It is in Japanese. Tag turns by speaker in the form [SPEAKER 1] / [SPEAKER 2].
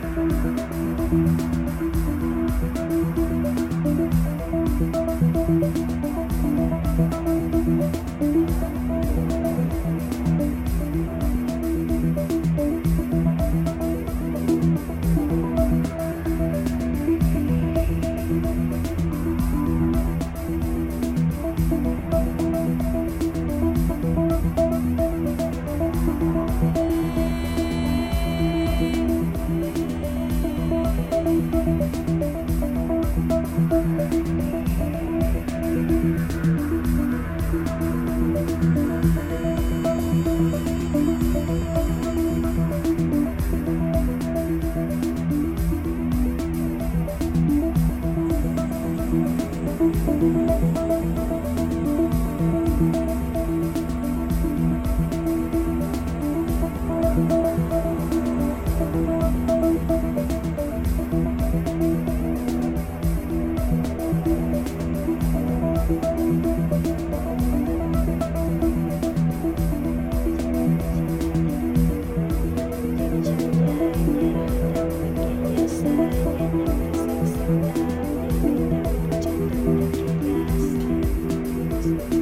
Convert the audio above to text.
[SPEAKER 1] Thank you. you.